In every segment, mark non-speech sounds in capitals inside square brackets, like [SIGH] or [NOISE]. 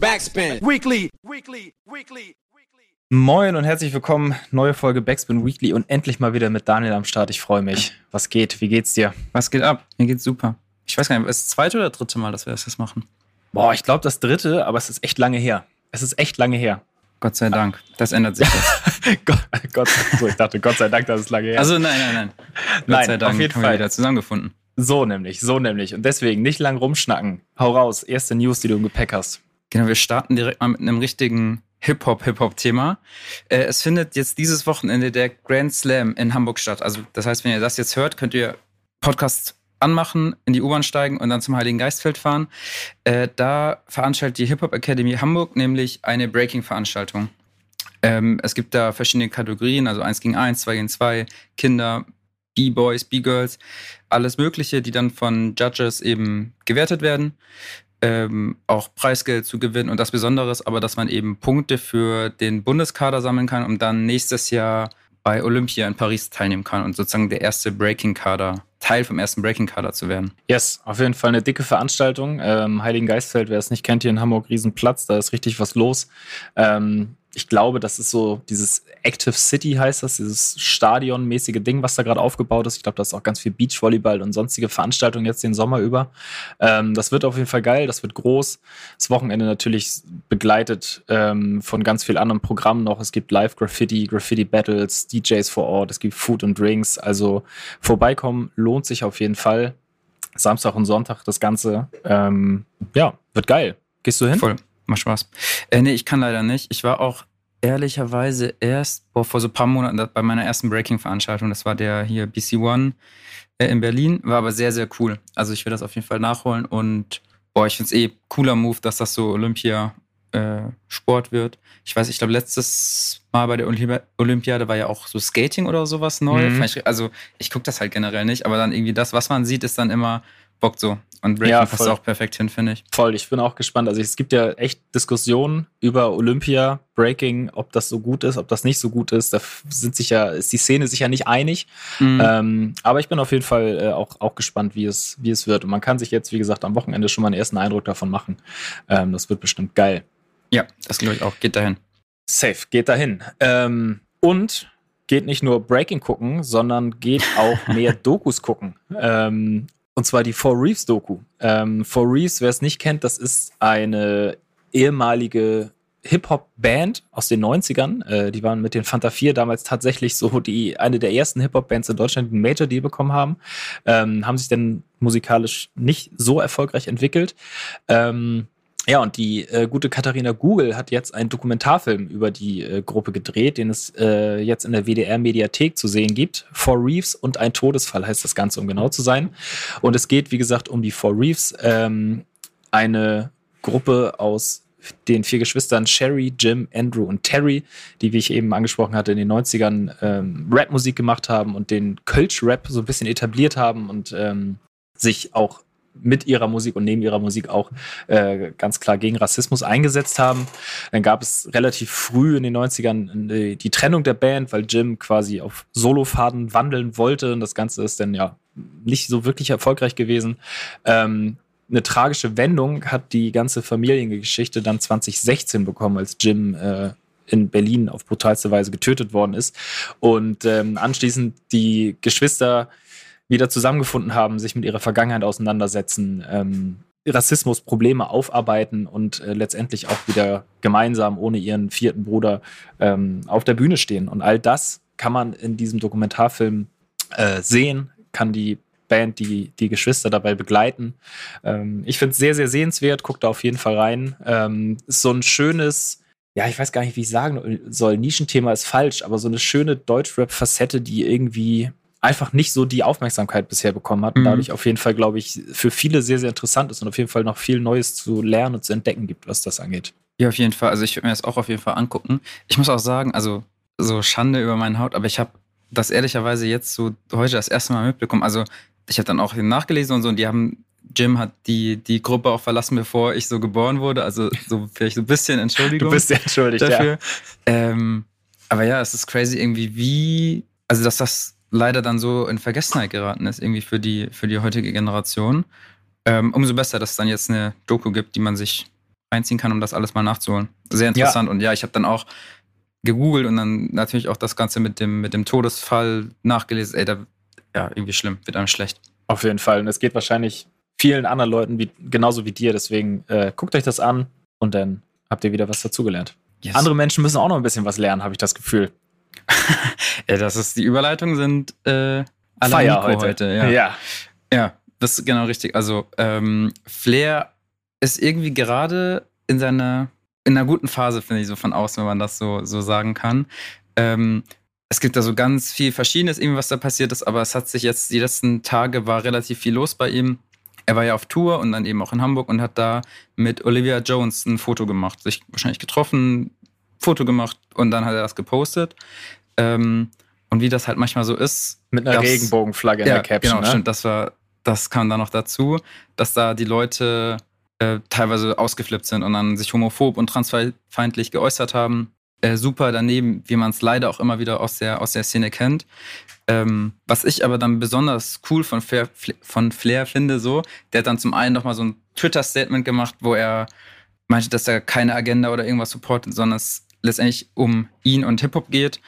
Backspin. Weekly. Weekly. Weekly. Moin und herzlich willkommen. Neue Folge Backspin Weekly und endlich mal wieder mit Daniel am Start. Ich freue mich. Was geht? Wie geht's dir? Was geht ab? Mir geht's super. Ich weiß gar nicht, ist das zweite oder dritte Mal, dass wir das jetzt machen? Boah, ich glaube das dritte, aber es ist echt lange her. Es ist echt lange her. Gott sei Dank. Das ändert sich jetzt. [LAUGHS] Gott, Gott, so, ich dachte, Gott sei Dank, dass es lange her. Also nein, nein, nein. Gott Nein, sei Dank auf jeden haben Fall. wir wieder zusammengefunden. So nämlich, so nämlich. Und deswegen nicht lang rumschnacken. Hau raus. Erste News, die du im Gepäck hast. Genau, wir starten direkt mal mit einem richtigen Hip-Hop-Hip-Hop-Thema. Äh, es findet jetzt dieses Wochenende der Grand Slam in Hamburg statt. Also das heißt, wenn ihr das jetzt hört, könnt ihr Podcast anmachen, in die U-Bahn steigen und dann zum Heiligen Geistfeld fahren. Äh, da veranstaltet die Hip-Hop Academy Hamburg nämlich eine Breaking-Veranstaltung. Ähm, es gibt da verschiedene Kategorien, also 1 gegen 1, 2 gegen 2, Kinder, B-Boys, B-Girls, alles Mögliche, die dann von Judges eben gewertet werden. Ähm, auch Preisgeld zu gewinnen und das Besondere ist aber, dass man eben Punkte für den Bundeskader sammeln kann, um dann nächstes Jahr bei Olympia in Paris teilnehmen kann und sozusagen der erste Breaking-Kader, Teil vom ersten Breaking-Kader zu werden. Yes, auf jeden Fall eine dicke Veranstaltung. Ähm, Heiligen Geistfeld, wer es nicht kennt, hier in Hamburg, Riesenplatz, da ist richtig was los. Ähm, ich glaube, das ist so dieses Active City heißt das, dieses stadionmäßige Ding, was da gerade aufgebaut ist. Ich glaube, da ist auch ganz viel Beachvolleyball und sonstige Veranstaltungen jetzt den Sommer über. Ähm, das wird auf jeden Fall geil, das wird groß. Das Wochenende natürlich begleitet ähm, von ganz viel anderen Programmen noch. Es gibt Live-Graffiti, Graffiti-Battles, DJs vor Ort, es gibt Food und Drinks. Also vorbeikommen lohnt sich auf jeden Fall. Samstag und Sonntag das Ganze. Ähm, ja, wird geil. Gehst du hin? Voll, macht Spaß. Äh, nee, ich kann leider nicht. Ich war auch ehrlicherweise erst boah, vor so ein paar Monaten bei meiner ersten Breaking-Veranstaltung. Das war der hier BC One äh, in Berlin. War aber sehr, sehr cool. Also ich will das auf jeden Fall nachholen und boah, ich finde es eh cooler Move, dass das so Olympia Sport wird. Ich weiß, ich glaube, letztes Mal bei der Olympi Olympiade war ja auch so Skating oder sowas neu. Mhm. Also ich gucke das halt generell nicht, aber dann irgendwie das, was man sieht, ist dann immer bockt so. Und Breaking Ja, passt voll. auch perfekt hin, finde ich. Voll, ich bin auch gespannt. Also es gibt ja echt Diskussionen über Olympia, Breaking, ob das so gut ist, ob das nicht so gut ist. Da sind sich ja, ist die Szene sich ja nicht einig. Mhm. Ähm, aber ich bin auf jeden Fall äh, auch, auch gespannt, wie es, wie es wird. Und man kann sich jetzt, wie gesagt, am Wochenende schon mal einen ersten Eindruck davon machen. Ähm, das wird bestimmt geil. Ja, das glaube ich auch. Geht dahin. Safe, geht dahin. Ähm, und geht nicht nur Breaking gucken, sondern geht auch [LAUGHS] mehr Dokus gucken. Ähm, und zwar die Four Reefs Doku. Ähm, Four Reefs, wer es nicht kennt, das ist eine ehemalige Hip-Hop-Band aus den 90ern. Äh, die waren mit den Fanta 4 damals tatsächlich so die, eine der ersten Hip-Hop-Bands in Deutschland, die einen Major-Deal bekommen haben. Ähm, haben sich dann musikalisch nicht so erfolgreich entwickelt. Ähm, ja, und die äh, gute Katharina Google hat jetzt einen Dokumentarfilm über die äh, Gruppe gedreht, den es äh, jetzt in der WDR-Mediathek zu sehen gibt. Four Reefs und ein Todesfall heißt das Ganze, um genau zu sein. Und es geht, wie gesagt, um die Four Reefs, ähm, eine Gruppe aus den vier Geschwistern Sherry, Jim, Andrew und Terry, die, wie ich eben angesprochen hatte, in den 90ern ähm, Rap-Musik gemacht haben und den Kölsch-Rap so ein bisschen etabliert haben und ähm, sich auch mit ihrer Musik und neben ihrer Musik auch äh, ganz klar gegen Rassismus eingesetzt haben. Dann gab es relativ früh in den 90ern äh, die Trennung der Band, weil Jim quasi auf Solofaden wandeln wollte und das Ganze ist dann ja nicht so wirklich erfolgreich gewesen. Ähm, eine tragische Wendung hat die ganze Familiengeschichte dann 2016 bekommen, als Jim äh, in Berlin auf brutalste Weise getötet worden ist. Und ähm, anschließend die Geschwister wieder zusammengefunden haben, sich mit ihrer Vergangenheit auseinandersetzen, ähm, Rassismusprobleme aufarbeiten und äh, letztendlich auch wieder gemeinsam ohne ihren vierten Bruder ähm, auf der Bühne stehen. Und all das kann man in diesem Dokumentarfilm äh, sehen, kann die Band, die, die Geschwister dabei begleiten. Ähm, ich finde es sehr, sehr sehenswert, guckt da auf jeden Fall rein. Ähm, ist so ein schönes, ja, ich weiß gar nicht, wie ich sagen soll, Nischenthema ist falsch, aber so eine schöne Deutschrap-Facette, die irgendwie einfach nicht so die Aufmerksamkeit bisher bekommen hat. Und Mhm. dadurch auf jeden Fall, glaube ich, für viele sehr, sehr interessant ist und auf jeden Fall noch viel Neues zu lernen und zu entdecken gibt, was das angeht. Ja, auf jeden Fall. Also ich würde mir das auch auf jeden Fall angucken. Ich muss auch sagen, also so Schande über meine Haut, aber ich habe das ehrlicherweise jetzt so heute das erste Mal mitbekommen. Also ich habe dann auch nachgelesen und so und die haben, Jim hat die, die Gruppe auch verlassen, bevor ich so geboren wurde. Also so vielleicht so ein bisschen Entschuldigung Du bist sehr entschuldigt, ja. dafür. Ähm, aber ja, es ist crazy irgendwie, wie, also dass das leider dann so in Vergessenheit geraten ist, irgendwie für die, für die heutige Generation. Ähm, umso besser, dass es dann jetzt eine Doku gibt, die man sich reinziehen kann, um das alles mal nachzuholen. Sehr interessant. Ja. Und ja, ich habe dann auch gegoogelt und dann natürlich auch das Ganze mit dem, mit dem Todesfall nachgelesen. Ey, da, ja, irgendwie schlimm, wird einem schlecht. Auf jeden Fall. Und es geht wahrscheinlich vielen anderen Leuten wie, genauso wie dir. Deswegen äh, guckt euch das an und dann habt ihr wieder was dazugelernt. Yes. Andere Menschen müssen auch noch ein bisschen was lernen, habe ich das Gefühl. Ja, [LAUGHS] das ist, die Überleitungen sind äh, alle Feier heute. heute. ja. ja. Ja, das ist genau richtig. Also ähm, Flair ist irgendwie gerade in seiner in einer guten Phase, finde ich, so von außen, wenn man das so, so sagen kann. Ähm, es gibt da so ganz viel Verschiedenes, irgendwie, was da passiert ist, aber es hat sich jetzt, die letzten Tage war relativ viel los bei ihm. Er war ja auf Tour und dann eben auch in Hamburg und hat da mit Olivia Jones ein Foto gemacht, sich wahrscheinlich getroffen, Foto gemacht und dann hat er das gepostet. Ähm, und wie das halt manchmal so ist. Mit einer Regenbogenflagge in ja, der Caption. Genau, ne? stimmt. Das war, das kam dann noch dazu, dass da die Leute äh, teilweise ausgeflippt sind und dann sich homophob und transfeindlich geäußert haben. Äh, super daneben, wie man es leider auch immer wieder aus der, aus der Szene kennt. Ähm, was ich aber dann besonders cool von Flair, von Flair finde, so, der hat dann zum einen nochmal so ein Twitter-Statement gemacht, wo er meinte, dass er keine Agenda oder irgendwas supportet, sondern es letztendlich um ihn und Hip-Hop geht.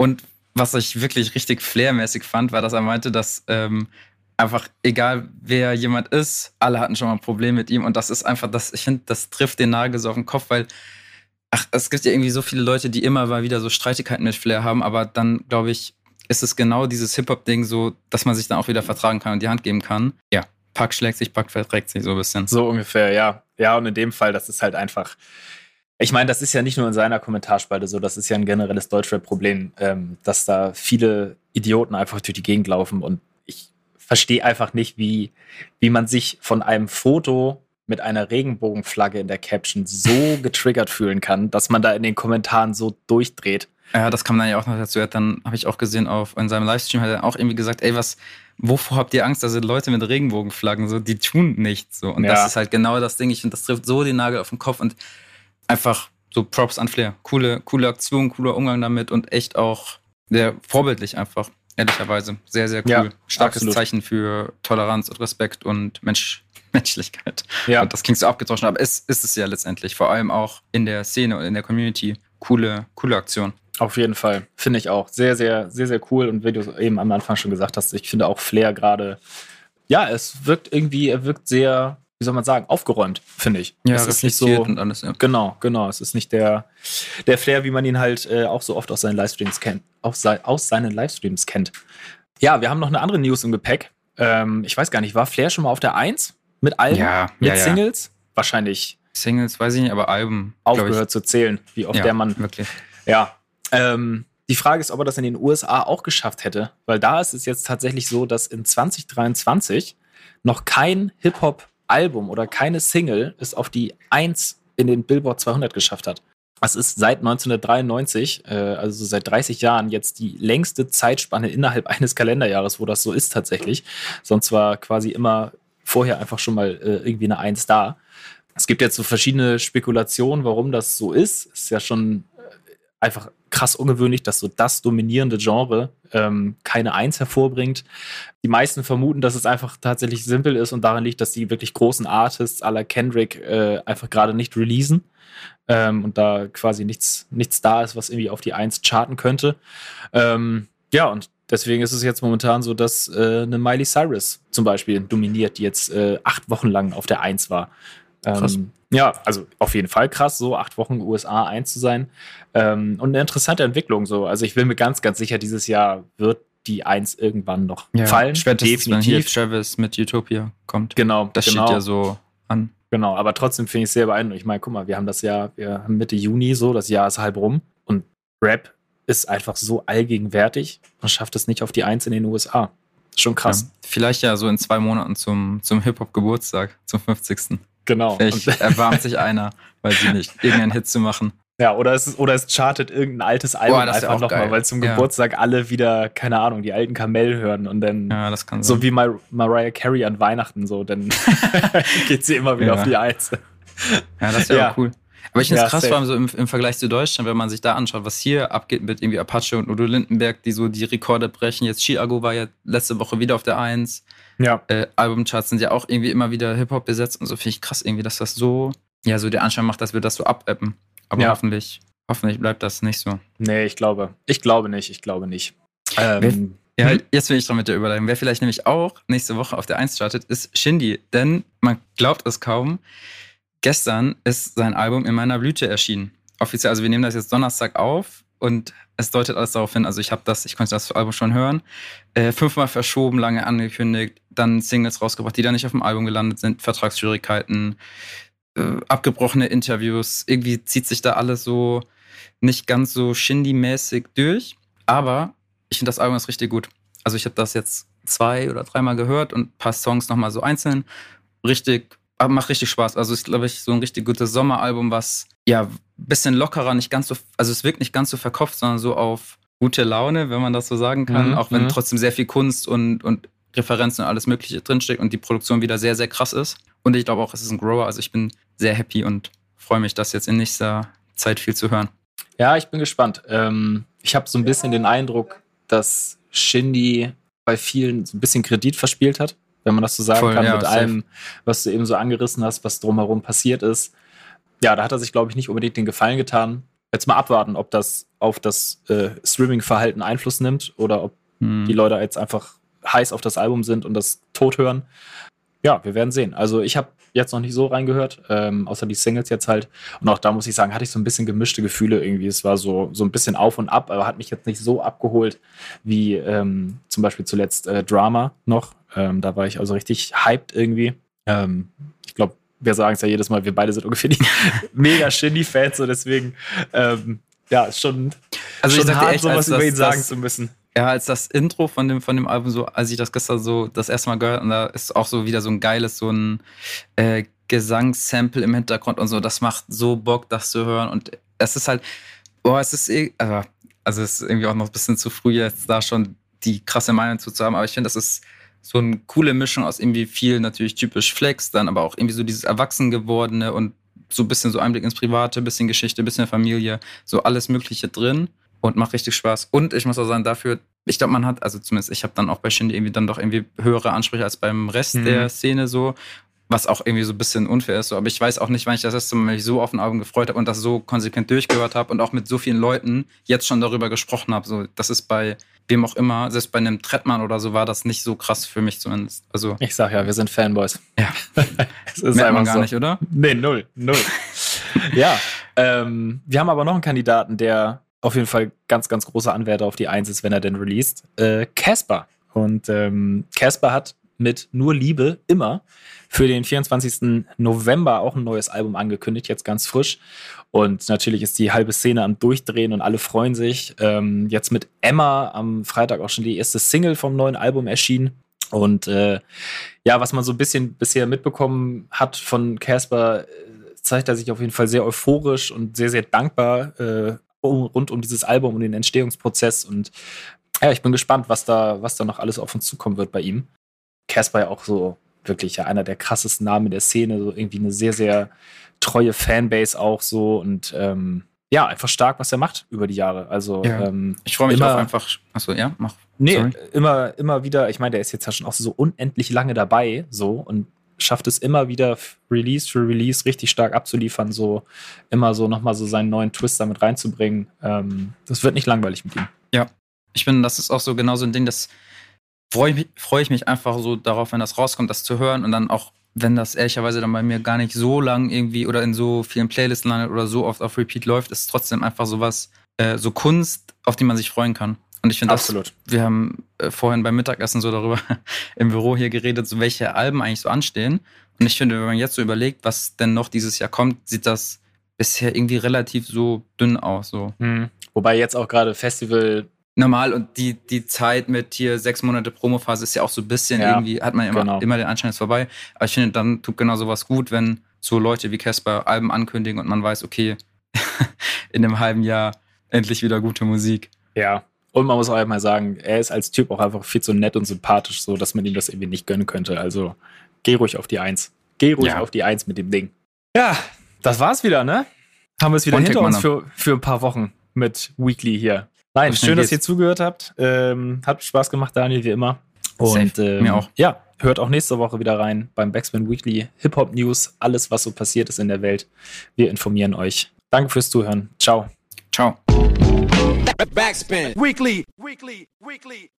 Und was ich wirklich richtig Flair-mäßig fand, war, dass er meinte, dass ähm, einfach egal wer jemand ist, alle hatten schon mal ein Problem mit ihm und das ist einfach das, ich finde, das trifft den Nagel so auf den Kopf, weil ach, es gibt ja irgendwie so viele Leute, die immer mal wieder so Streitigkeiten mit Flair haben, aber dann glaube ich, ist es genau dieses Hip-Hop-Ding so, dass man sich dann auch wieder vertragen kann und die Hand geben kann. Ja, Pack schlägt sich, Pack verträgt sich so ein bisschen. So ungefähr, ja. Ja, und in dem Fall, das ist halt einfach. Ich meine, das ist ja nicht nur in seiner Kommentarspalte so, das ist ja ein generelles Deutschrap-Problem, ähm, dass da viele Idioten einfach durch die Gegend laufen und verstehe einfach nicht, wie, wie man sich von einem Foto mit einer Regenbogenflagge in der Caption so [LAUGHS] getriggert fühlen kann, dass man da in den Kommentaren so durchdreht. Ja, das kam dann ja auch noch dazu. Dann habe ich auch gesehen, auf in seinem Livestream hat er auch irgendwie gesagt, ey, was, wovor habt ihr Angst? Da sind Leute mit Regenbogenflaggen, so, die tun nichts. So. Und ja. das ist halt genau das Ding. Ich finde, das trifft so den Nagel auf den Kopf und einfach so Props an Flair. Coole, coole Aktion, cooler Umgang damit und echt auch sehr vorbildlich einfach ehrlicherweise. Sehr, sehr cool. Ja, Starkes absolut. Zeichen für Toleranz und Respekt und Mensch, [LAUGHS] Menschlichkeit. Ja. Und das klingt so abgetauscht, aber es ist es ja letztendlich. Vor allem auch in der Szene und in der Community. Coole, coole Aktion. Auf jeden Fall. Finde ich auch. Sehr, sehr, sehr, sehr cool. Und wie du eben am Anfang schon gesagt hast, ich finde auch Flair gerade, ja, es wirkt irgendwie, er wirkt sehr wie soll man sagen, aufgeräumt, finde ich. Ja, es ist nicht so. Und alles, ja. Genau, genau. Es ist nicht der, der Flair, wie man ihn halt äh, auch so oft aus seinen Livestreams kennt. Aus, aus seinen Livestreams kennt. Ja, wir haben noch eine andere News im Gepäck. Ähm, ich weiß gar nicht, war Flair schon mal auf der 1 mit Alben? Ja, mit ja, Singles? Wahrscheinlich. Singles, weiß ich nicht, aber Alben. Aufgehört zu zählen, wie oft der Mann. Wirklich. Ja. Ähm, die Frage ist, ob er das in den USA auch geschafft hätte, weil da ist es jetzt tatsächlich so, dass in 2023 noch kein Hip-Hop Album oder keine Single es auf die 1 in den Billboard 200 geschafft hat. Das ist seit 1993, äh, also seit 30 Jahren, jetzt die längste Zeitspanne innerhalb [LAUGHS] eines Kalenderjahres, wo das so ist tatsächlich. Sonst war quasi immer vorher einfach schon mal äh, irgendwie eine 1 da. Es gibt jetzt so verschiedene Spekulationen, warum das so ist. Es ist ja schon äh, einfach krass ungewöhnlich, dass so das dominierende Genre ähm, keine Eins hervorbringt. Die meisten vermuten, dass es einfach tatsächlich simpel ist und daran liegt, dass die wirklich großen Artists aller Kendrick äh, einfach gerade nicht releasen ähm, und da quasi nichts, nichts da ist, was irgendwie auf die Eins charten könnte. Ähm, ja, und deswegen ist es jetzt momentan so, dass äh, eine Miley Cyrus zum Beispiel dominiert, die jetzt äh, acht Wochen lang auf der Eins war. Ähm, ja, also auf jeden Fall krass, so acht Wochen USA eins zu sein. Ähm, und eine interessante Entwicklung so. Also ich bin mir ganz, ganz sicher, dieses Jahr wird die Eins irgendwann noch ja, fallen. Spätestens, Definitiv. wenn hier Travis mit Utopia kommt. Genau. Das genau. steht ja so an. Genau, aber trotzdem finde ich es sehr beeindruckend. Ich meine, guck mal, wir haben das Jahr, wir haben Mitte Juni so, das Jahr ist halb rum und Rap ist einfach so allgegenwärtig und schafft es nicht auf die Eins in den USA. Schon krass. Ja, vielleicht ja so in zwei Monaten zum, zum Hip-Hop-Geburtstag, zum 50. Genau. Vielleicht [LAUGHS] erbarmt sich einer, weil sie nicht, irgendeinen Hit zu machen. Ja, oder es, oder es chartet irgendein altes Album Boah, einfach nochmal, weil zum ja. Geburtstag alle wieder, keine Ahnung, die alten Kamel hören und dann ja, so sein. wie Mar Mariah Carey an Weihnachten, so, dann [LAUGHS] geht sie immer wieder ja. auf die Eins. Ja, das wäre ja. cool. Aber ich finde es krass, vor allem so im, im, Vergleich zu Deutschland, wenn man sich da anschaut, was hier abgeht mit irgendwie Apache und Udo Lindenberg, die so die Rekorde brechen. Jetzt Chiago war ja letzte Woche wieder auf der Eins. Ja. Äh, Albumcharts sind ja auch irgendwie immer wieder Hip-Hop besetzt und so finde ich krass irgendwie, dass das so ja so der Anschein macht, dass wir das so abappen. Aber Ja. hoffentlich, hoffentlich bleibt das nicht so. Nee, ich glaube. Ich glaube nicht. Ich glaube nicht. Ähm, Ja, Mhm. jetzt bin ich dran mit der Überleitung. Wer vielleicht nämlich auch nächste Woche auf der 1 startet, ist Shindy. Denn man glaubt es kaum, gestern ist sein Album in meiner Blüte erschienen. Offiziell, also wir nehmen das jetzt Donnerstag auf und es deutet alles darauf hin, also ich habe das, ich konnte das Album schon hören, äh, fünfmal verschoben, lange angekündigt, dann Singles rausgebracht, die dann nicht auf dem Album gelandet sind, Vertragsschwierigkeiten, äh, abgebrochene Interviews, irgendwie zieht sich da alles so nicht ganz so Shindy-mäßig durch, aber ich finde das Album ist richtig gut. Also ich habe das jetzt zwei oder dreimal gehört und ein paar Songs nochmal so einzeln. Richtig, aber macht richtig Spaß. Also ist, glaube ich, so ein richtig gutes Sommeralbum, was ja ein bisschen lockerer, nicht ganz so, also es wirkt nicht ganz so verkopft, sondern so auf gute Laune, wenn man das so sagen kann. Mhm, auch wenn mhm. trotzdem sehr viel Kunst und, und Referenzen und alles Mögliche drinsteckt und die Produktion wieder sehr, sehr krass ist. Und ich glaube auch, es ist ein Grower. Also ich bin sehr happy und freue mich, das jetzt in nächster Zeit viel zu hören. Ja, ich bin gespannt. Ähm, ich habe so ein bisschen den Eindruck, dass Shindy bei vielen so ein bisschen Kredit verspielt hat, wenn man das so sagen Voll, kann, ja, mit safe. allem, was du eben so angerissen hast, was drumherum passiert ist. Ja, da hat er sich, glaube ich, nicht unbedingt den Gefallen getan. Jetzt mal abwarten, ob das auf das äh, Streaming-Verhalten Einfluss nimmt oder ob Hm. die Leute jetzt einfach heiß auf das Album sind und das tot hören. Ja, wir werden sehen. Also ich habe jetzt noch nicht so reingehört, ähm, außer die Singles jetzt halt. Und auch da muss ich sagen, hatte ich so ein bisschen gemischte Gefühle irgendwie. Es war so, so ein bisschen auf und ab, aber hat mich jetzt nicht so abgeholt wie ähm, zum Beispiel zuletzt äh, Drama noch. Ähm, da war ich also richtig hyped irgendwie. Ähm, ich glaube, wir sagen es ja jedes Mal, wir beide sind ungefähr die [LAUGHS] mega Shindy-Fans, so deswegen, ähm, ja, ist schon, Also ich schon dir hart, echt, sowas über das- ihn sagen das- zu müssen. Ja, als das Intro von dem, von dem Album so, als ich das gestern so das erste Mal gehört und da ist auch so wieder so ein geiles, so ein äh, Gesangssample im Hintergrund und so, das macht so Bock, das zu hören. Und es ist halt, boah, es ist eh, also, also es ist irgendwie auch noch ein bisschen zu früh jetzt da schon die krasse Meinung zu, zu haben, aber ich finde, das ist so eine coole Mischung aus irgendwie viel natürlich typisch Flex, dann aber auch irgendwie so dieses Erwachsen gewordene und so ein bisschen so Einblick ins Private, bisschen Geschichte, bisschen Familie, so alles Mögliche drin und macht richtig Spaß. Und ich muss auch sagen, dafür, ich glaube, man hat, also zumindest ich habe dann auch bei Shindy irgendwie dann doch irgendwie höhere Ansprüche als beim Rest Mhm. der Szene so, was auch irgendwie so ein bisschen unfair ist. So. Aber ich weiß auch nicht, wann ich das erste Mal mich so auf ein Album gefreut habe und das so konsequent durchgehört habe und auch mit so vielen Leuten jetzt schon darüber gesprochen habe. So, das ist bei wem auch immer, selbst bei einem Trettmann oder so war das nicht so krass für mich zumindest. Also Ich sag ja, wir sind Fanboys. Ja. [LAUGHS] es ist merkt man einfach gar so. nicht, oder? Nee, null, null. [LAUGHS] ja, ähm, wir haben aber noch einen Kandidaten, der auf jeden Fall ganz, ganz großer Anwärter auf die Eins ist, wenn er denn released. Äh, Casper. Und ähm, Casper hat mit Nur Liebe immer für den 24. November auch ein neues Album angekündigt, jetzt ganz frisch. Und natürlich ist die halbe Szene am Durchdrehen und alle freuen sich. Ähm, jetzt mit Emma am Freitag auch schon die erste Single vom neuen Album erschienen. Und äh, ja, was man so ein bisschen bisher mitbekommen hat von Casper, äh, zeigt er sich auf jeden Fall sehr euphorisch und sehr, sehr dankbar äh, rund um dieses Album und den Entstehungsprozess. Und ja, ich bin gespannt, was da, was da noch alles auf uns zukommen wird bei ihm. Casper ja auch so wirklich ja einer der krassesten Namen in der Szene, so irgendwie eine sehr, sehr treue Fanbase auch so und ähm, ja, einfach stark, was er macht über die Jahre. Also Ja. ähm, Ich freue mich Immer- auch einfach. Achso, ja, mach. Nee, Sorry. immer, immer wieder, ich meine, der ist jetzt ja schon auch so unendlich lange dabei, so und schafft es immer wieder Release für Release richtig stark abzuliefern, so immer so nochmal so seinen neuen Twist damit reinzubringen. Ähm, das wird nicht langweilig mit ihm. Ich finde, das ist auch so genau so ein Ding, das freue ich, mich- freue ich mich einfach so darauf, wenn das rauskommt, das zu hören und dann auch, wenn das ehrlicherweise dann bei mir gar nicht so lang irgendwie oder in so vielen Playlisten landet oder so oft auf Repeat läuft, ist trotzdem einfach sowas, äh, so Kunst, auf die man sich freuen kann. Und ich finde das, Absolut. wir haben äh, vorhin beim Mittagessen so darüber [LAUGHS] im Büro hier geredet, so welche Alben eigentlich so anstehen. Und ich finde, wenn man jetzt so überlegt, was denn noch dieses Jahr kommt, sieht das bisher irgendwie relativ so dünn aus. So. Wobei jetzt auch gerade Festival, normal und die, die Zeit mit hier sechs Monate Promophase ist ja auch so ein bisschen Ja, irgendwie, hat man immer, genau. immer den Anschein, es ist vorbei. Aber ich finde, dann tut genau sowas gut, wenn so Leute wie Casper Alben ankündigen und man weiß, okay, [LAUGHS] in einem halben Jahr endlich wieder gute Musik. ja. Und man muss auch einmal sagen, er ist als Typ auch einfach viel zu nett und sympathisch, so dass man ihm das irgendwie nicht gönnen könnte. Also geh ruhig auf die Eins. Geh ruhig Ja. auf die Eins mit dem Ding. Ja, das war's wieder, ne? Haben wir es wieder One hinter uns für, für ein paar Wochen mit Weekly hier. Nein, schön, dass ihr zugehört habt. Ähm, hat Spaß gemacht, Daniel, wie immer. Und ähm, Mir auch. ja, hört auch nächste Woche wieder rein beim Backspin Weekly Hip Hop News, alles was so passiert ist in der Welt. Wir informieren euch. Danke fürs Zuhören. Ciao. Ciao. Backspin. Weekly. Weekly. Weekly.